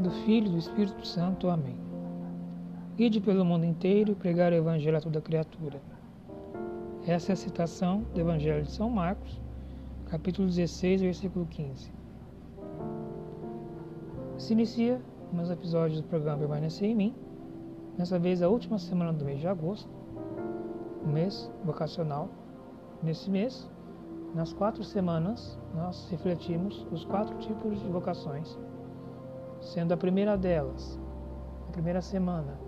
Pai, do Filho e do Espírito Santo. Amém. Ide pelo mundo inteiro e pregar o Evangelho a toda criatura. Essa é a citação do Evangelho de São Marcos, capítulo 16, versículo 15. Se inicia nos episódios do programa Permanecer em Mim, nessa vez a última semana do mês de agosto, mês vocacional. Nesse mês, nas quatro semanas, nós refletimos os quatro tipos de vocações, sendo a primeira delas, a primeira semana,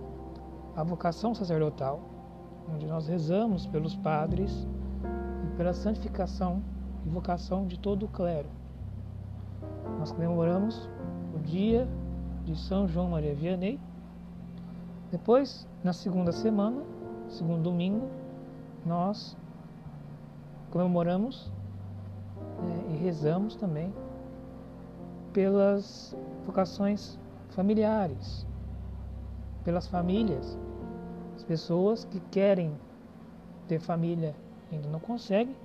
a vocação sacerdotal, onde nós rezamos pelos padres e pela santificação e vocação de todo o clero. Nós comemoramos o dia de São João Maria Vianney. Depois, na segunda semana, segundo domingo, nós comemoramos né, e rezamos também pelas vocações familiares, pelas famílias, as pessoas que querem ter família ainda não conseguem,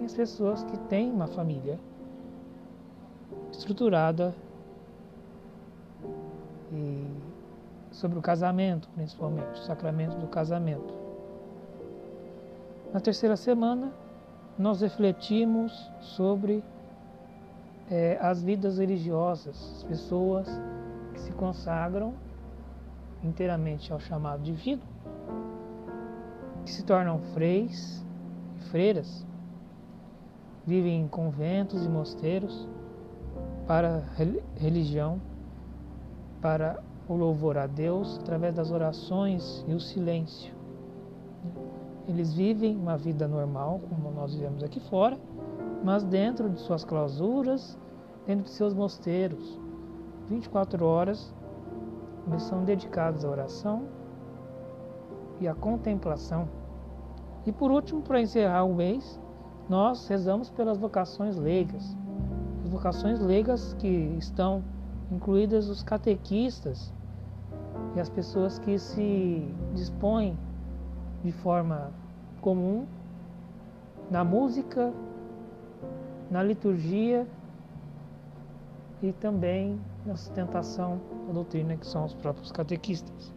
e as pessoas que têm uma família estruturada e sobre o casamento, principalmente, o sacramento do casamento. Na terceira semana, nós refletimos sobre é, as vidas religiosas, as pessoas que se consagram inteiramente ao chamado divino, que se tornam freis e freiras, vivem em conventos e mosteiros para religião, para o louvor a Deus através das orações e o silêncio. Eles vivem uma vida normal, como nós vivemos aqui fora, mas dentro de suas clausuras, dentro de seus mosteiros. 24 horas são dedicados à oração e à contemplação. E por último, para encerrar o mês, nós rezamos pelas vocações leigas. As vocações leigas que estão incluídas os catequistas e as pessoas que se dispõem de forma comum na música, na liturgia e também na sustentação da doutrina, que são os próprios catequistas.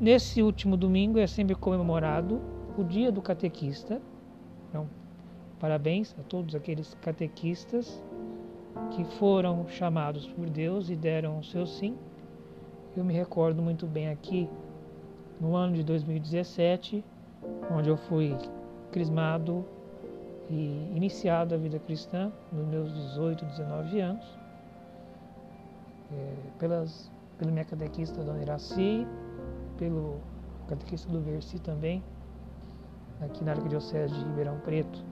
Nesse último domingo é sempre comemorado o Dia do Catequista. Então, parabéns a todos aqueles catequistas que foram chamados por Deus e deram o seu sim. Eu me recordo muito bem aqui no ano de 2017, onde eu fui crismado e iniciado a vida cristã nos meus 18, 19 anos, é, pelas, pela minha catequista Dona Iraci, pelo catequista do Versi também, aqui na Arquidiocese de Ribeirão Preto.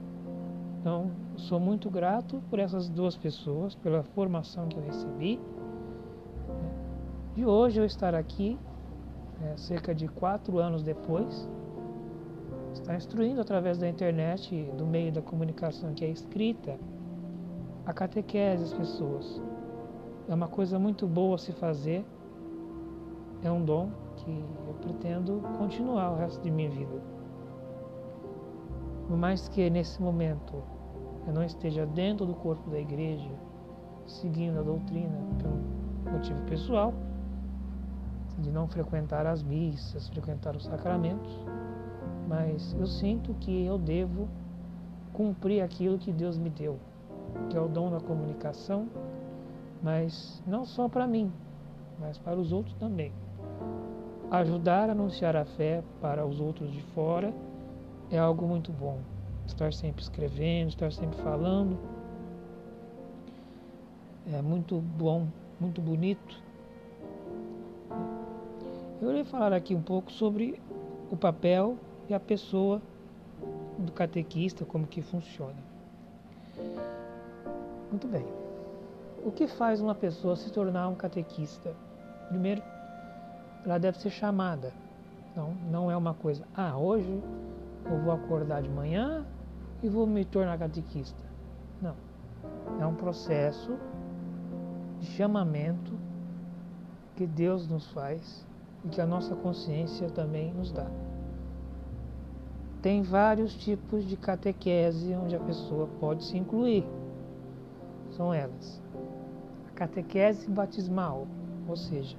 Então, sou muito grato por essas duas pessoas, pela formação que eu recebi. De hoje eu estar aqui é, cerca de quatro anos depois, está instruindo através da internet, do meio da comunicação que é escrita, a catequese as pessoas. É uma coisa muito boa se fazer, é um dom que eu pretendo continuar o resto de minha vida. Por mais que nesse momento eu não esteja dentro do corpo da igreja, seguindo a doutrina por motivo pessoal, de não frequentar as missas, frequentar os sacramentos, mas eu sinto que eu devo cumprir aquilo que Deus me deu, que é o dom da comunicação, mas não só para mim, mas para os outros também. Ajudar a anunciar a fé para os outros de fora é algo muito bom. Estar sempre escrevendo, estar sempre falando, é muito bom, muito bonito eu irei falar aqui um pouco sobre o papel e a pessoa do catequista, como que funciona. Muito bem. O que faz uma pessoa se tornar um catequista? Primeiro, ela deve ser chamada. Não, não é uma coisa, ah, hoje eu vou acordar de manhã e vou me tornar catequista. Não. É um processo de chamamento que Deus nos faz e que a nossa consciência também nos dá. Tem vários tipos de catequese onde a pessoa pode se incluir. São elas: a catequese batismal, ou seja,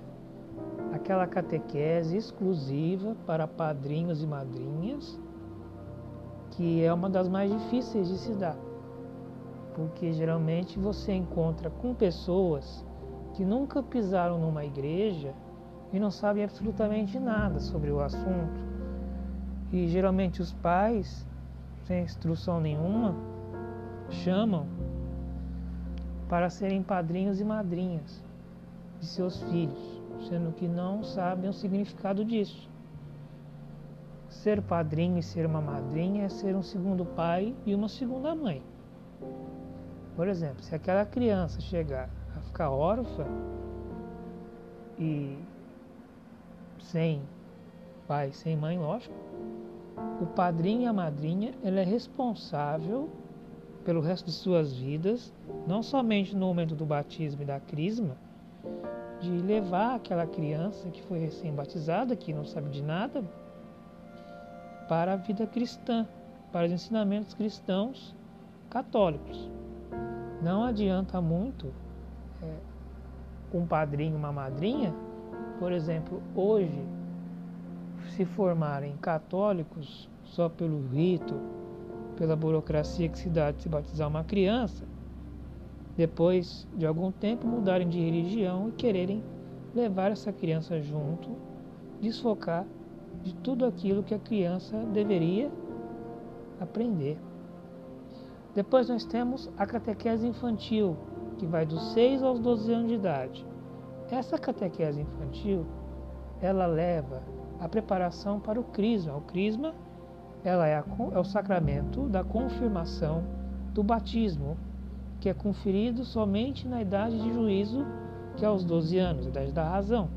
aquela catequese exclusiva para padrinhos e madrinhas, que é uma das mais difíceis de se dar, porque geralmente você encontra com pessoas que nunca pisaram numa igreja e não sabem absolutamente nada sobre o assunto. E geralmente os pais, sem instrução nenhuma, chamam para serem padrinhos e madrinhas de seus filhos, sendo que não sabem o significado disso. Ser padrinho e ser uma madrinha é ser um segundo pai e uma segunda mãe. Por exemplo, se aquela criança chegar a ficar órfã e sem pai, sem mãe, lógico, o padrinho e a madrinha ela é responsável pelo resto de suas vidas, não somente no momento do batismo e da crisma, de levar aquela criança que foi recém-batizada, que não sabe de nada, para a vida cristã, para os ensinamentos cristãos católicos. Não adianta muito é, um padrinho, uma madrinha, por exemplo, hoje, se formarem católicos só pelo rito, pela burocracia que se dá de se batizar uma criança, depois de algum tempo mudarem de religião e quererem levar essa criança junto, desfocar de tudo aquilo que a criança deveria aprender. Depois nós temos a catequese infantil, que vai dos 6 aos 12 anos de idade. Essa catequese infantil, ela leva a preparação para o crisma. O crisma ela é, a, é o sacramento da confirmação do batismo, que é conferido somente na idade de juízo, que é aos 12 anos, idade da razão.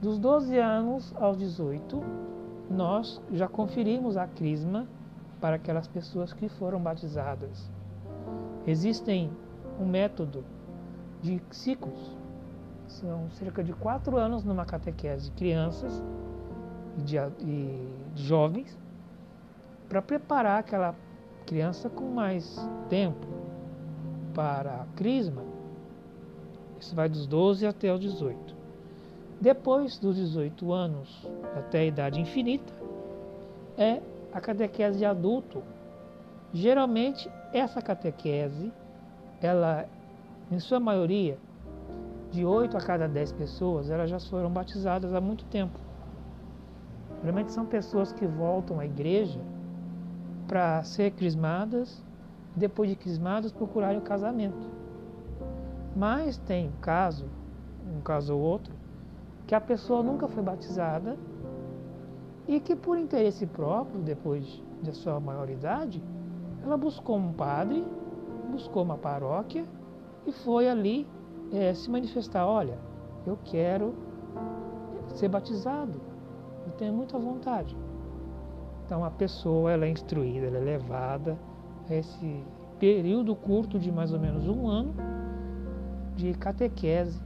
Dos 12 anos aos 18, nós já conferimos a crisma para aquelas pessoas que foram batizadas. Existem um método de ciclos. São cerca de quatro anos numa catequese de crianças e de, e de jovens para preparar aquela criança com mais tempo para a crisma. Isso vai dos 12 até os 18. Depois dos 18 anos até a idade infinita, é a catequese de adulto. Geralmente, essa catequese, ela, em sua maioria, de 8 a cada 10 pessoas, elas já foram batizadas há muito tempo. Geralmente são pessoas que voltam à igreja para ser crismadas, depois de crismadas procurarem o casamento. Mas tem um caso, um caso ou outro, que a pessoa nunca foi batizada e que por interesse próprio, depois da sua maioridade, ela buscou um padre, buscou uma paróquia e foi ali é, se manifestar, olha, eu quero ser batizado, eu tenho muita vontade. Então a pessoa ela é instruída, ela é levada a esse período curto de mais ou menos um ano de catequese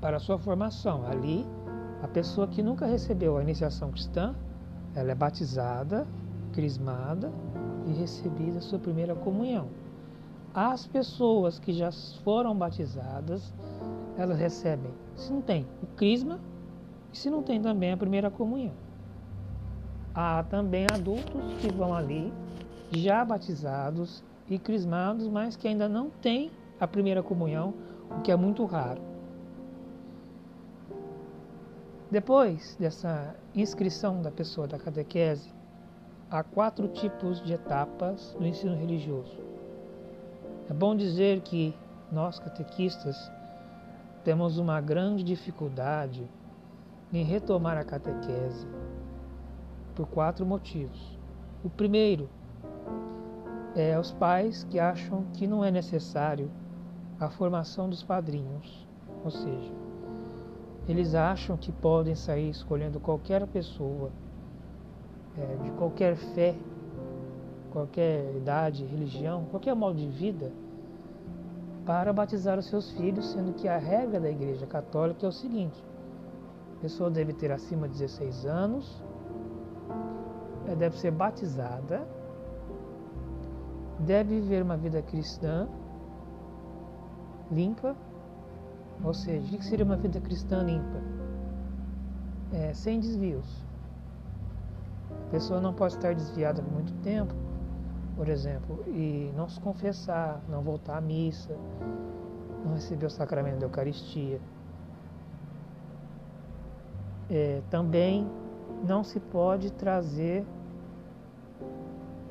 para a sua formação. Ali, a pessoa que nunca recebeu a iniciação cristã, ela é batizada, crismada e recebida a sua primeira comunhão. As pessoas que já foram batizadas, elas recebem, se não tem, o crisma e se não tem também a primeira comunhão. Há também adultos que vão ali já batizados e crismados, mas que ainda não têm a primeira comunhão, o que é muito raro. Depois dessa inscrição da pessoa da catequese, há quatro tipos de etapas no ensino religioso. É bom dizer que nós catequistas temos uma grande dificuldade em retomar a catequese por quatro motivos. O primeiro é os pais que acham que não é necessário a formação dos padrinhos, ou seja, eles acham que podem sair escolhendo qualquer pessoa, é, de qualquer fé, qualquer idade, religião, qualquer modo de vida, para batizar os seus filhos, sendo que a regra da Igreja Católica é o seguinte: a pessoa deve ter acima de 16 anos, deve ser batizada, deve viver uma vida cristã limpa, ou seja, o que seria uma vida cristã limpa? É, sem desvios. A pessoa não pode estar desviada por muito tempo, por exemplo, e não se confessar, não voltar à missa, não receber o sacramento da Eucaristia. É, também não se pode trazer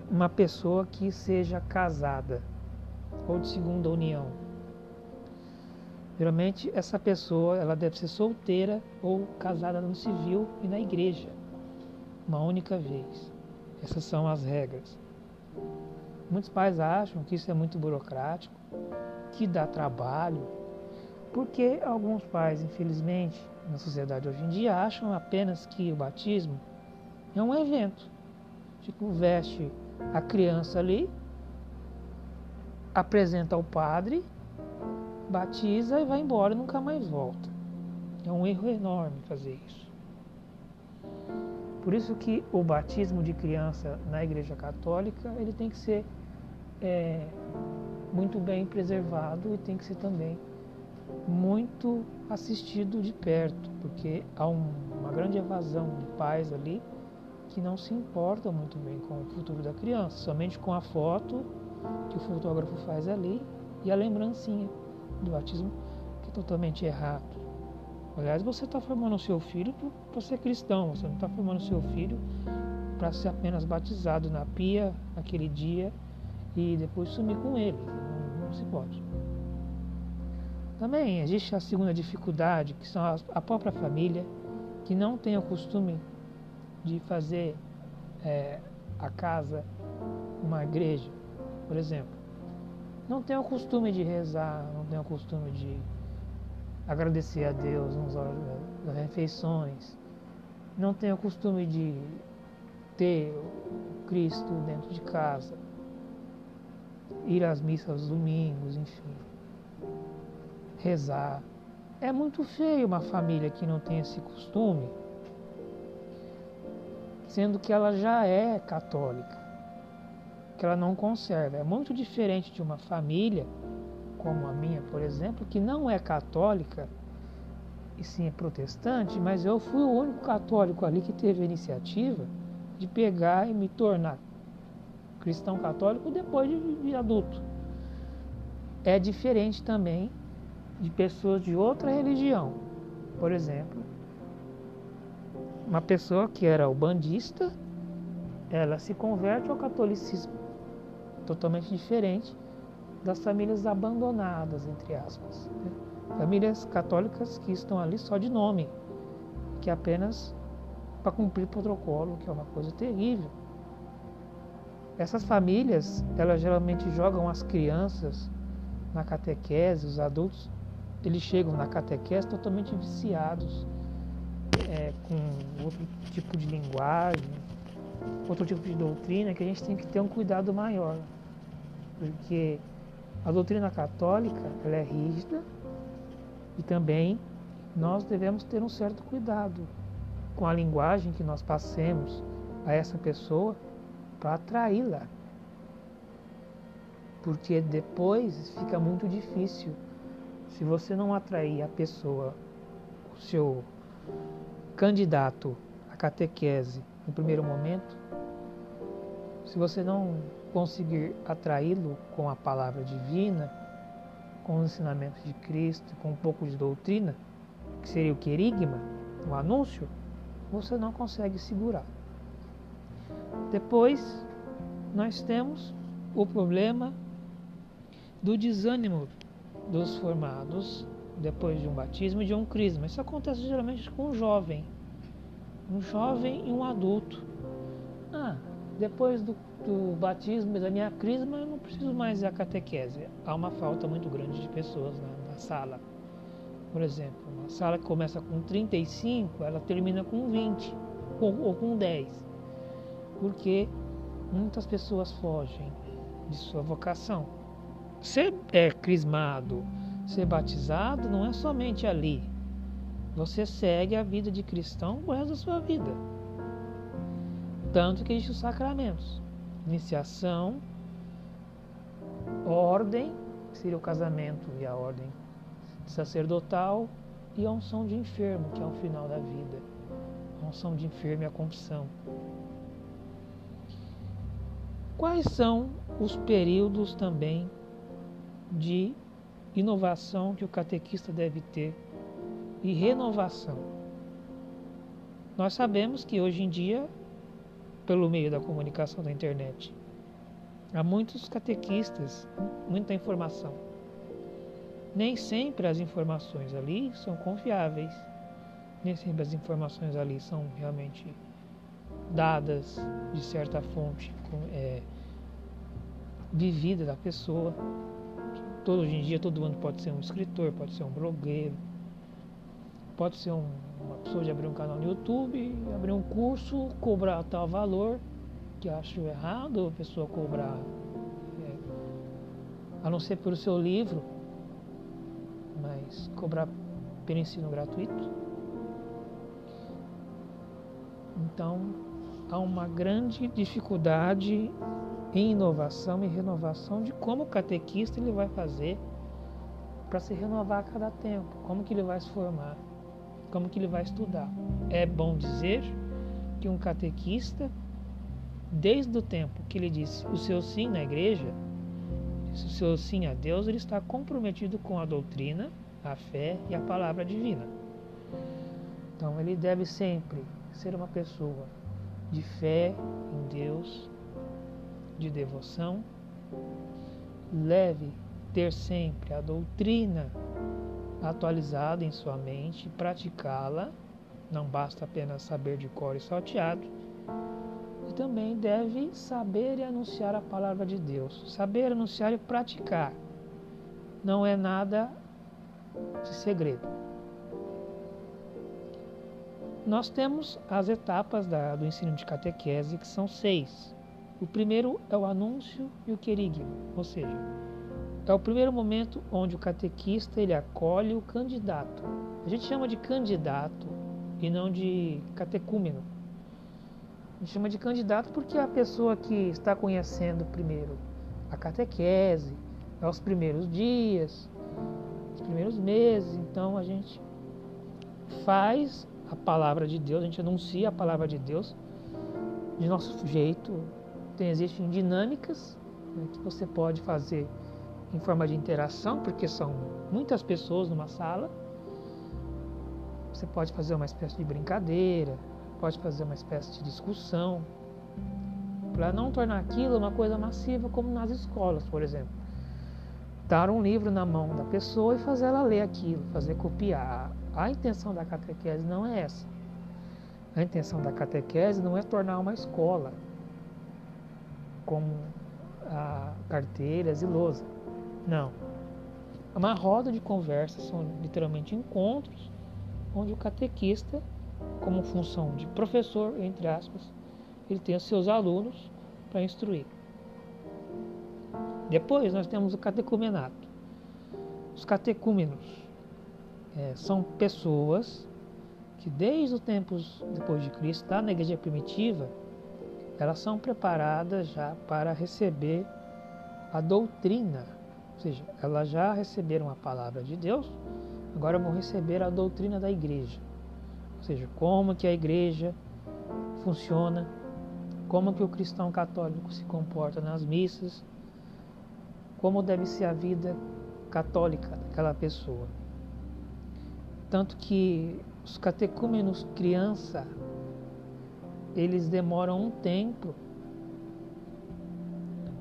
uma pessoa que seja casada ou de segunda união. Geralmente essa pessoa ela deve ser solteira ou casada no civil e na igreja, uma única vez. Essas são as regras. Muitos pais acham que isso é muito burocrático, que dá trabalho, porque alguns pais, infelizmente, na sociedade hoje em dia, acham apenas que o batismo é um evento. Tipo, veste a criança ali, apresenta ao padre, batiza e vai embora e nunca mais volta. É um erro enorme fazer isso. Por isso que o batismo de criança na Igreja Católica ele tem que ser é, muito bem preservado e tem que ser também muito assistido de perto, porque há um, uma grande evasão de pais ali que não se importam muito bem com o futuro da criança, somente com a foto que o fotógrafo faz ali e a lembrancinha do batismo, que é totalmente errado. Aliás, você está formando o seu filho para ser cristão, você não está formando o seu filho para ser apenas batizado na pia naquele dia e depois sumir com ele. Não, não se pode. Também existe a segunda dificuldade, que são a própria família, que não tem o costume de fazer é, a casa uma igreja, por exemplo. Não tem o costume de rezar, não tem o costume de agradecer a Deus nas das refeições, não tem o costume de ter o Cristo dentro de casa, ir às missas aos domingos, enfim rezar. É muito feio uma família que não tem esse costume, sendo que ela já é católica, que ela não conserva. É muito diferente de uma família, como a minha, por exemplo, que não é católica e sim é protestante, mas eu fui o único católico ali que teve a iniciativa de pegar e me tornar cristão católico depois de, de adulto. É diferente também de pessoas de outra religião. Por exemplo, uma pessoa que era ubandista, ela se converte ao catolicismo, totalmente diferente das famílias abandonadas, entre aspas. Né? Famílias católicas que estão ali só de nome, que apenas para cumprir protocolo, que é uma coisa terrível. Essas famílias, elas geralmente jogam as crianças na catequese, os adultos eles chegam na catequese totalmente viciados, é, com outro tipo de linguagem, outro tipo de doutrina, que a gente tem que ter um cuidado maior. Porque a doutrina católica ela é rígida e também nós devemos ter um certo cuidado com a linguagem que nós passemos a essa pessoa para atraí-la. Porque depois fica muito difícil se você não atrair a pessoa, o seu candidato à catequese no primeiro momento, se você não conseguir atraí-lo com a palavra divina, com os ensinamentos de Cristo, com um pouco de doutrina, que seria o querigma, o anúncio, você não consegue segurar. Depois, nós temos o problema do desânimo dos formados depois de um batismo e de um crisma. Isso acontece geralmente com um jovem, um jovem e um adulto. Ah, depois do, do batismo e da minha crisma, eu não preciso mais da catequese. Há uma falta muito grande de pessoas na, na sala. Por exemplo, uma sala que começa com 35, ela termina com 20 ou, ou com 10. Porque muitas pessoas fogem de sua vocação ser é, crismado, ser batizado, não é somente ali. Você segue a vida de cristão o resto da sua vida. Tanto que existem os sacramentos: iniciação, ordem, que seria o casamento e a ordem sacerdotal, e a unção de enfermo, que é o final da vida. A unção de enfermo e a confissão. Quais são os períodos também de inovação que o catequista deve ter e renovação? Nós sabemos que hoje em dia, pelo meio da comunicação da internet, há muitos catequistas, muita informação. Nem sempre as informações ali são confiáveis, nem sempre as informações ali são realmente dadas de certa fonte é, vivida da pessoa. Todo, hoje em dia todo mundo pode ser um escritor, pode ser um blogueiro, pode ser um, uma pessoa de abrir um canal no YouTube, abrir um curso, cobrar tal valor, que acho errado a pessoa cobrar, é, a não ser pelo seu livro, mas cobrar pelo ensino gratuito. Então, há uma grande dificuldade em inovação e renovação de como o catequista ele vai fazer para se renovar a cada tempo, como que ele vai se formar, como que ele vai estudar. É bom dizer que um catequista, desde o tempo que ele disse o seu sim na igreja, o seu sim a Deus, ele está comprometido com a doutrina, a fé e a palavra divina. Então ele deve sempre ser uma pessoa de fé em Deus, de devoção. Leve ter sempre a doutrina atualizada em sua mente, praticá-la. Não basta apenas saber de cor e salteado. E também deve saber e anunciar a palavra de Deus. Saber anunciar e praticar. Não é nada de segredo. Nós temos as etapas da, do ensino de catequese, que são seis. O primeiro é o anúncio e o querigma, ou seja, é o primeiro momento onde o catequista ele acolhe o candidato. A gente chama de candidato e não de catecúmeno. A gente chama de candidato porque é a pessoa que está conhecendo primeiro a catequese, é os primeiros dias, os primeiros meses. Então a gente faz a palavra de Deus, a gente anuncia a palavra de Deus de nosso jeito. Tem, existem dinâmicas né, que você pode fazer em forma de interação, porque são muitas pessoas numa sala. Você pode fazer uma espécie de brincadeira, pode fazer uma espécie de discussão, para não tornar aquilo uma coisa massiva, como nas escolas, por exemplo. Dar um livro na mão da pessoa e fazer ela ler aquilo, fazer copiar. A intenção da catequese não é essa. A intenção da catequese não é tornar uma escola, como a carteiras e lousa. Não. É uma roda de conversa, são literalmente encontros, onde o catequista, como função de professor, entre aspas, ele tem os seus alunos para instruir. Depois nós temos o catecumenato. Os catecúmenos é, são pessoas que desde os tempos depois de Cristo, lá na igreja primitiva, elas são preparadas já para receber a doutrina, ou seja, elas já receberam a palavra de Deus, agora vão receber a doutrina da igreja, ou seja, como que a igreja funciona, como que o cristão católico se comporta nas missas, como deve ser a vida católica daquela pessoa. Tanto que os catecúmenos criança, eles demoram um tempo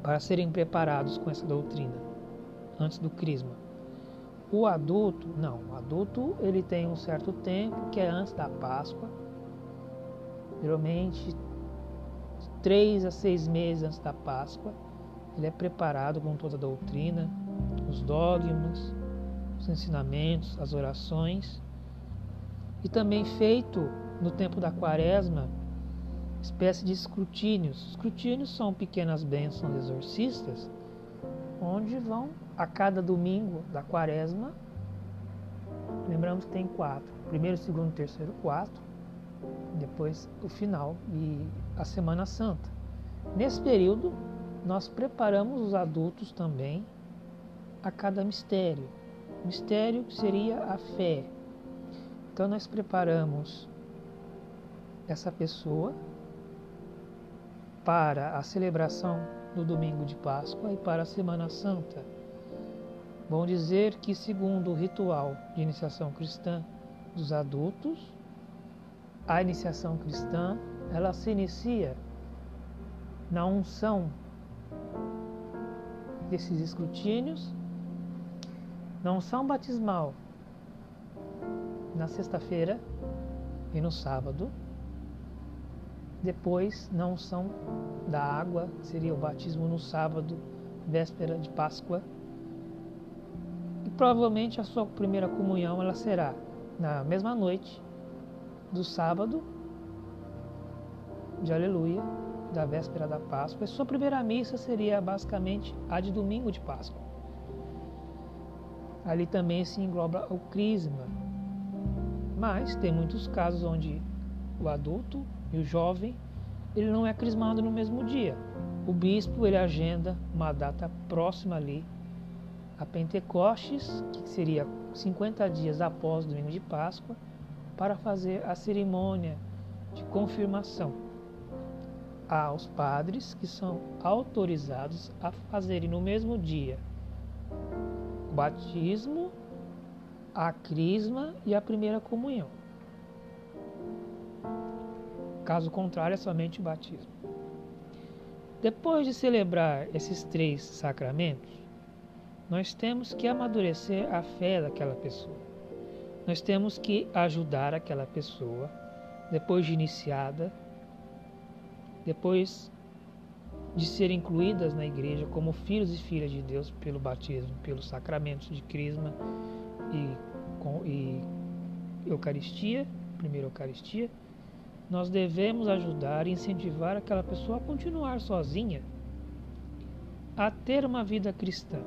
para serem preparados com essa doutrina antes do crisma. O adulto, não, o adulto ele tem um certo tempo que é antes da Páscoa, geralmente três a seis meses antes da Páscoa, ele é preparado com toda a doutrina, os dogmas, os ensinamentos, as orações, e também feito no tempo da quaresma, espécie de escrutínios. Escrutínios são pequenas bênçãos exorcistas, onde vão a cada domingo da quaresma, lembramos que tem quatro, primeiro, segundo, terceiro, quatro, depois o final e a Semana Santa. Nesse período, nós preparamos os adultos também a cada mistério. Mistério seria a fé. Então nós preparamos essa pessoa para a celebração do domingo de Páscoa e para a Semana Santa. Vão dizer que, segundo o ritual de iniciação cristã dos adultos, a iniciação cristã ela se inicia na unção desses escrutínios, na unção batismal na sexta-feira e no sábado. Depois, na unção da água, seria o batismo no sábado, véspera de Páscoa. Provavelmente a sua primeira comunhão ela será na mesma noite do sábado de Aleluia, da véspera da Páscoa. E sua primeira missa seria basicamente a de domingo de Páscoa. Ali também se engloba o crisma. Mas tem muitos casos onde o adulto e o jovem ele não é crismado no mesmo dia. O bispo ele agenda uma data próxima ali a Pentecostes, que seria 50 dias após o domingo de Páscoa, para fazer a cerimônia de confirmação aos padres que são autorizados a fazerem no mesmo dia o batismo, a crisma e a primeira comunhão. Caso contrário, é somente o batismo. Depois de celebrar esses três sacramentos, nós temos que amadurecer a fé daquela pessoa. Nós temos que ajudar aquela pessoa, depois de iniciada, depois de serem incluídas na igreja como filhos e filhas de Deus pelo batismo, pelos sacramentos de crisma e, com, e Eucaristia, primeira Eucaristia, nós devemos ajudar e incentivar aquela pessoa a continuar sozinha, a ter uma vida cristã.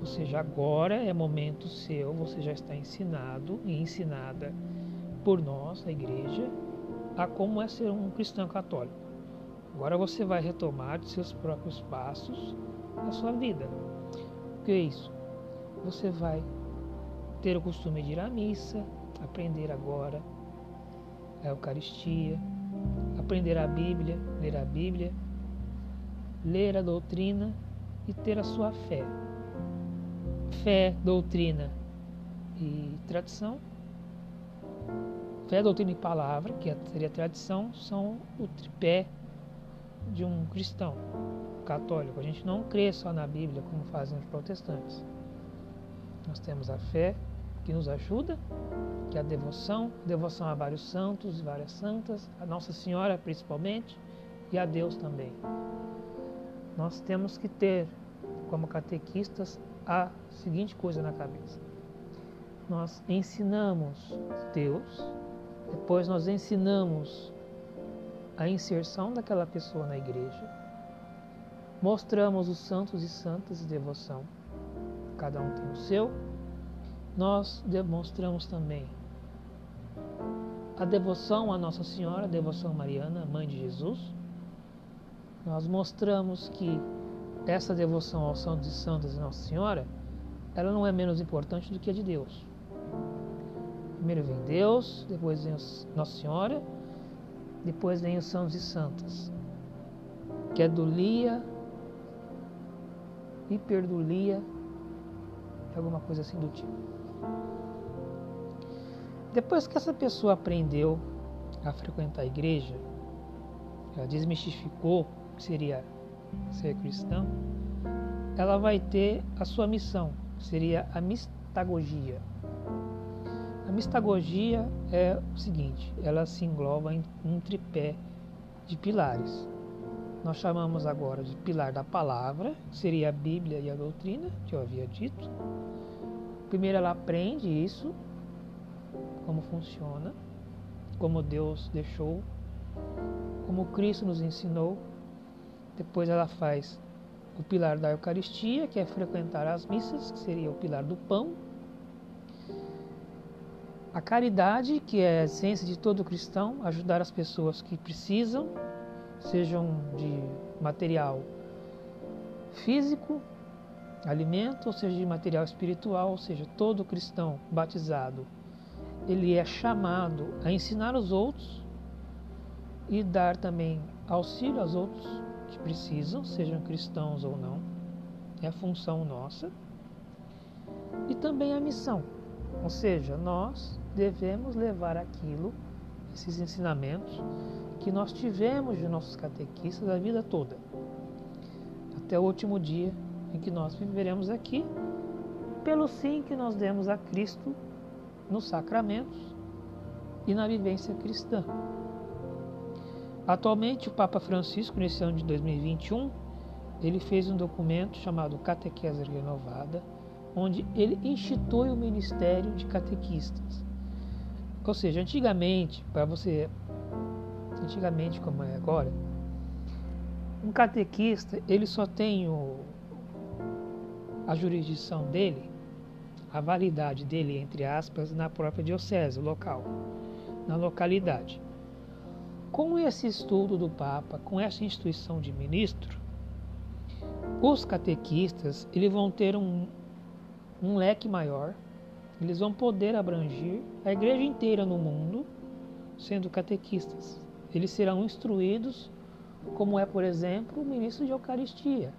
Ou seja, agora é momento seu, você já está ensinado e ensinada por nós, a igreja, a como é ser um cristão católico. Agora você vai retomar de seus próprios passos a sua vida. O que é isso? Você vai ter o costume de ir à missa, aprender agora a Eucaristia, aprender a Bíblia, ler a Bíblia, ler a doutrina e ter a sua fé. Fé, doutrina e tradição Fé, doutrina e palavra, que seria a tradição, são o tripé de um cristão católico. A gente não crê só na Bíblia como fazem os protestantes. Nós temos a fé que nos ajuda, que é a devoção, devoção a vários santos e várias santas, a Nossa Senhora principalmente e a Deus também. Nós temos que ter, como catequistas, a seguinte coisa na cabeça. Nós ensinamos Deus depois nós ensinamos a inserção daquela pessoa na igreja. Mostramos os santos e santas de devoção. Cada um tem o seu. Nós demonstramos também a devoção à Nossa Senhora, a devoção mariana, mãe de Jesus. Nós mostramos que essa devoção aos santos e santas de Nossa Senhora, ela não é menos importante do que a de Deus. Primeiro vem Deus, depois vem Nossa Senhora, depois vem os santos e santas, que é dulia, hiperdulia, alguma coisa assim do tipo. Depois que essa pessoa aprendeu a frequentar a igreja, ela desmistificou o que seria ser cristão, ela vai ter a sua missão, que seria a mistagogia. A mistagogia é o seguinte: ela se engloba em um tripé de pilares. Nós chamamos agora de pilar da palavra, que seria a Bíblia e a doutrina, que eu havia dito. Primeiro ela aprende isso, como funciona, como Deus deixou, como Cristo nos ensinou. Depois ela faz o pilar da Eucaristia, que é frequentar as missas, que seria o pilar do pão, a caridade, que é a essência de todo cristão, ajudar as pessoas que precisam, sejam de material físico, alimento, ou seja, de material espiritual, ou seja, todo cristão batizado, ele é chamado a ensinar os outros e dar também auxílio aos outros que precisam, sejam cristãos ou não. É a função nossa. E também a missão, ou seja, nós devemos levar aquilo, esses ensinamentos que nós tivemos de nossos catequistas a vida toda, até o último dia em que nós viveremos aqui, pelo sim que nós demos a Cristo nos sacramentos e na vivência cristã. Atualmente, o Papa Francisco, nesse ano de 2021, ele fez um documento chamado Catequese Renovada, onde ele institui o ministério de catequistas. Ou seja, antigamente, para você, antigamente como é agora, um catequista ele só tem o, a jurisdição dele, a validade dele, entre aspas, na própria diocese local, na localidade. Com esse estudo do Papa, com essa instituição de ministro, os catequistas eles vão ter um, um leque maior, eles vão poder abranger a igreja inteira no mundo, sendo catequistas. Eles serão instruídos, como é, por exemplo, o ministro de Eucaristia,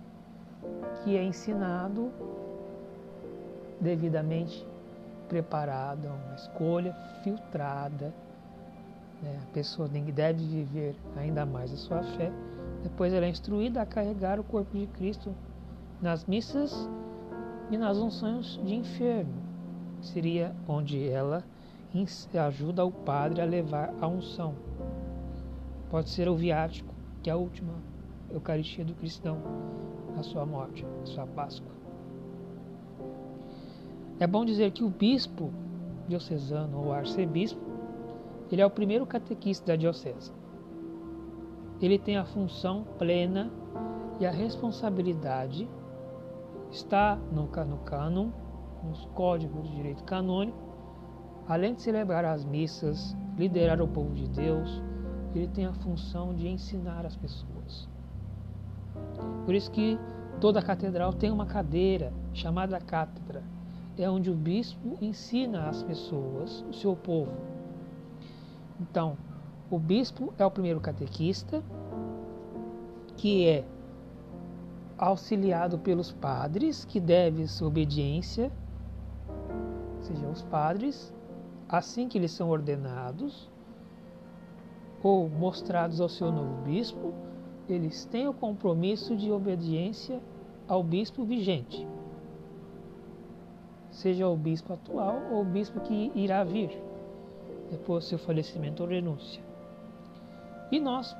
que é ensinado devidamente preparada, uma escolha filtrada né? A pessoa deve viver ainda mais a sua fé. Depois ela é instruída a carregar o corpo de Cristo nas missas e nas unções de enfermo. Seria onde ela ajuda o padre a levar a unção. Pode ser o viático, que é a última Eucaristia do cristão, a sua morte, a sua Páscoa. É bom dizer que o bispo diocesano ou arcebispo ele é o primeiro catequista da diocese. Ele tem a função plena e a responsabilidade está no, no cânon, nos códigos de direito canônico, além de celebrar as missas, liderar o povo de Deus, ele tem a função de ensinar as pessoas. Por isso que toda catedral tem uma cadeira chamada cátedra, é onde o bispo ensina as pessoas, o seu povo, então, o bispo é o primeiro catequista, que é auxiliado pelos padres, que deve sua obediência, ou seja, os padres, assim que eles são ordenados ou mostrados ao seu novo bispo, eles têm o compromisso de obediência ao bispo vigente, seja o bispo atual ou o bispo que irá vir depois do seu falecimento ou renúncia. E nós,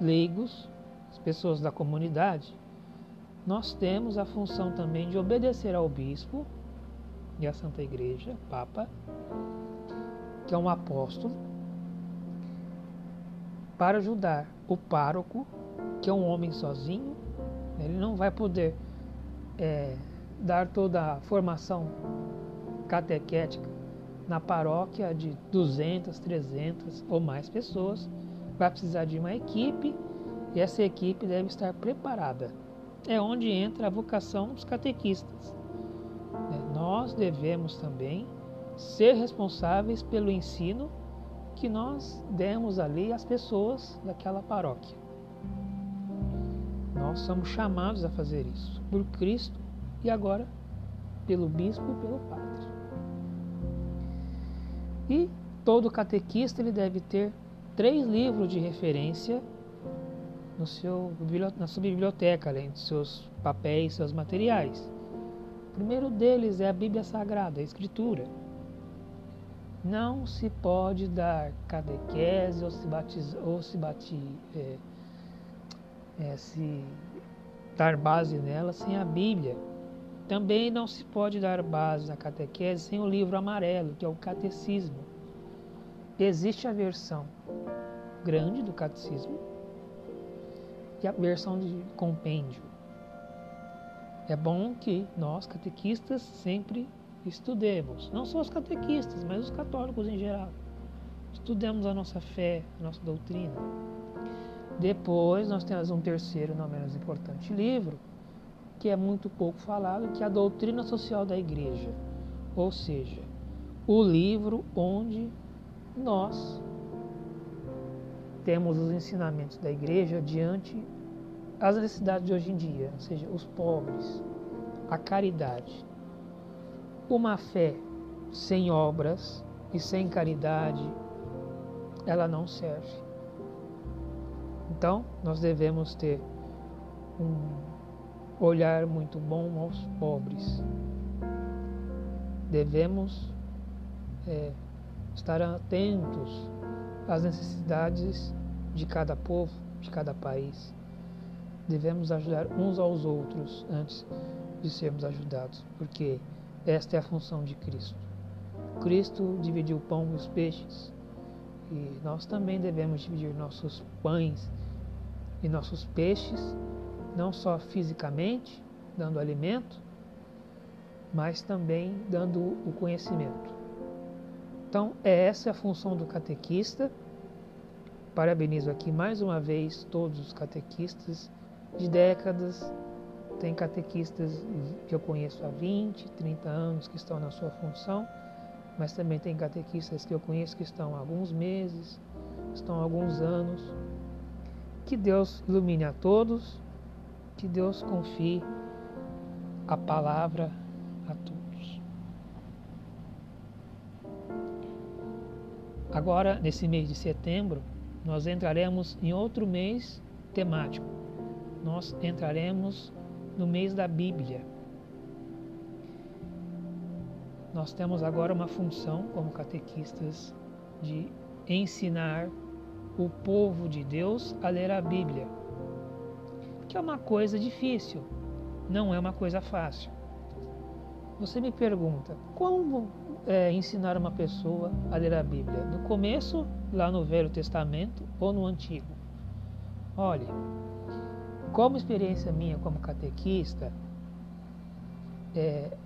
leigos, as pessoas da comunidade, nós temos a função também de obedecer ao bispo e à Santa Igreja, Papa, que é um apóstolo, para ajudar o pároco, que é um homem sozinho, ele não vai poder é, dar toda a formação catequética na paróquia de 200, 300 ou mais pessoas, vai precisar de uma equipe e essa equipe deve estar preparada. É onde entra a vocação dos catequistas. É, nós devemos também ser responsáveis pelo ensino que nós demos ali às pessoas daquela paróquia. Nós somos chamados a fazer isso por Cristo e agora pelo bispo e pelo padre. E todo catequista ele deve ter três livros de referência no seu, na sua biblioteca, além dos seus papéis, seus materiais. O primeiro deles é a Bíblia Sagrada, a Escritura. Não se pode dar catequese ou se batizar, ou se é, é, se dar base nela sem a Bíblia. Também não se pode dar base na catequese sem o livro amarelo, que é o catecismo. Existe a versão grande do catecismo e a versão de compêndio. É bom que nós, catequistas, sempre estudemos, não só os catequistas, mas os católicos em geral. Estudemos a nossa fé, a nossa doutrina. Depois nós temos um terceiro, não menos importante livro, que é muito pouco falado, que é a doutrina social da igreja, ou seja, o livro onde nós temos os ensinamentos da igreja diante as necessidades de hoje em dia, ou seja, os pobres, a caridade. Uma fé sem obras e sem caridade, ela não serve. Então, nós devemos ter um olhar muito bom aos pobres. Devemos é, estar atentos às necessidades de cada povo, de cada país. Devemos ajudar uns aos outros antes de sermos ajudados, porque esta é a função de Cristo. Cristo dividiu o pão e os peixes, e nós também devemos dividir nossos pães e nossos peixes, não só fisicamente, dando alimento, mas também dando o conhecimento. Então, é essa a função do catequista. Parabenizo aqui mais uma vez todos os catequistas de décadas. Tem catequistas que eu conheço há 20, 30 anos que estão na sua função, mas também tem catequistas que eu conheço que estão há alguns meses, estão há alguns anos. Que Deus ilumine a todos, que Deus confie a palavra a todos. Agora, nesse mês de setembro, nós entraremos em outro mês temático. Nós entraremos no mês da Bíblia. Nós temos agora uma função como catequistas de ensinar o povo de Deus a ler a Bíblia, que é uma coisa difícil, não é uma coisa fácil. Você me pergunta, como é, ensinar uma pessoa a ler a Bíblia? No começo, lá no Velho Testamento ou no Antigo? Olha, como experiência minha como catequista, é,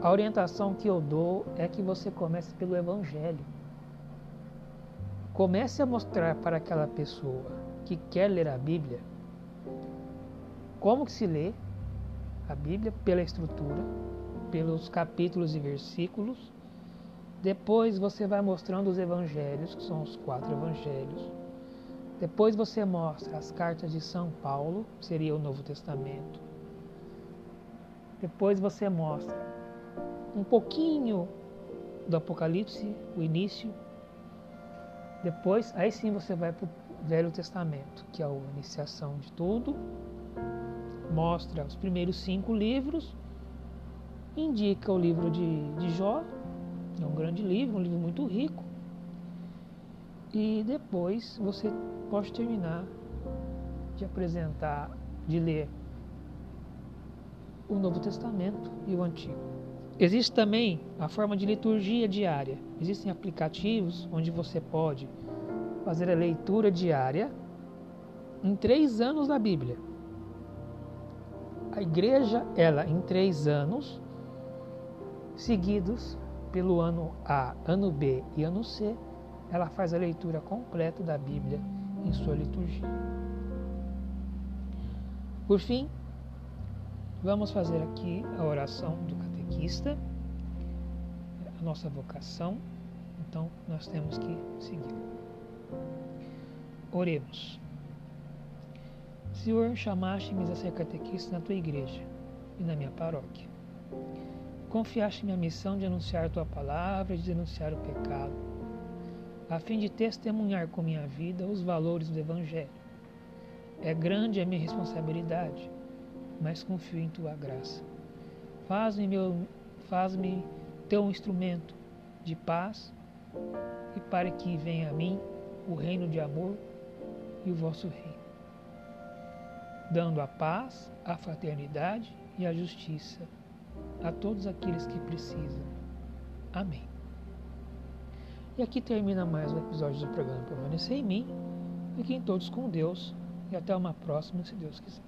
a orientação que eu dou é que você comece pelo Evangelho. Comece a mostrar para aquela pessoa que quer ler a Bíblia como que se lê a Bíblia pela estrutura, pelos capítulos e versículos. Depois você vai mostrando os evangelhos, que são os quatro evangelhos. Depois você mostra as cartas de São Paulo, que seria o Novo Testamento. Depois você mostra um pouquinho do Apocalipse, o início. Depois, aí sim você vai para o Velho Testamento, que é a iniciação de tudo. Mostra os primeiros cinco livros indica o livro de, de Jó, é um grande livro, um livro muito rico. E depois você pode terminar de apresentar, de ler o Novo Testamento e o Antigo. Existe também a forma de liturgia diária. Existem aplicativos onde você pode fazer a leitura diária em três anos da Bíblia. A igreja, ela, em três anos, seguidos pelo ano A, ano B e ano C, ela faz a leitura completa da Bíblia em sua liturgia. Por fim, vamos fazer aqui a oração do catequista, a nossa vocação, então nós temos que seguir. Oremos. Senhor, chamaste-me a ser catequista na tua igreja e na minha paróquia. Confiaste-me a missão de anunciar tua palavra e de denunciar o pecado, a fim de testemunhar com minha vida os valores do Evangelho. É grande a minha responsabilidade, mas confio em tua graça. Faz-me meu, faz-me teu instrumento de paz e para que venha a mim o reino de amor e o vosso reino, dando a paz, a fraternidade e a justiça a todos aqueles que precisam. Amém. E aqui termina mais um episódio do programa Permanecer em Mim. Fiquem todos com Deus e até uma próxima, se Deus quiser.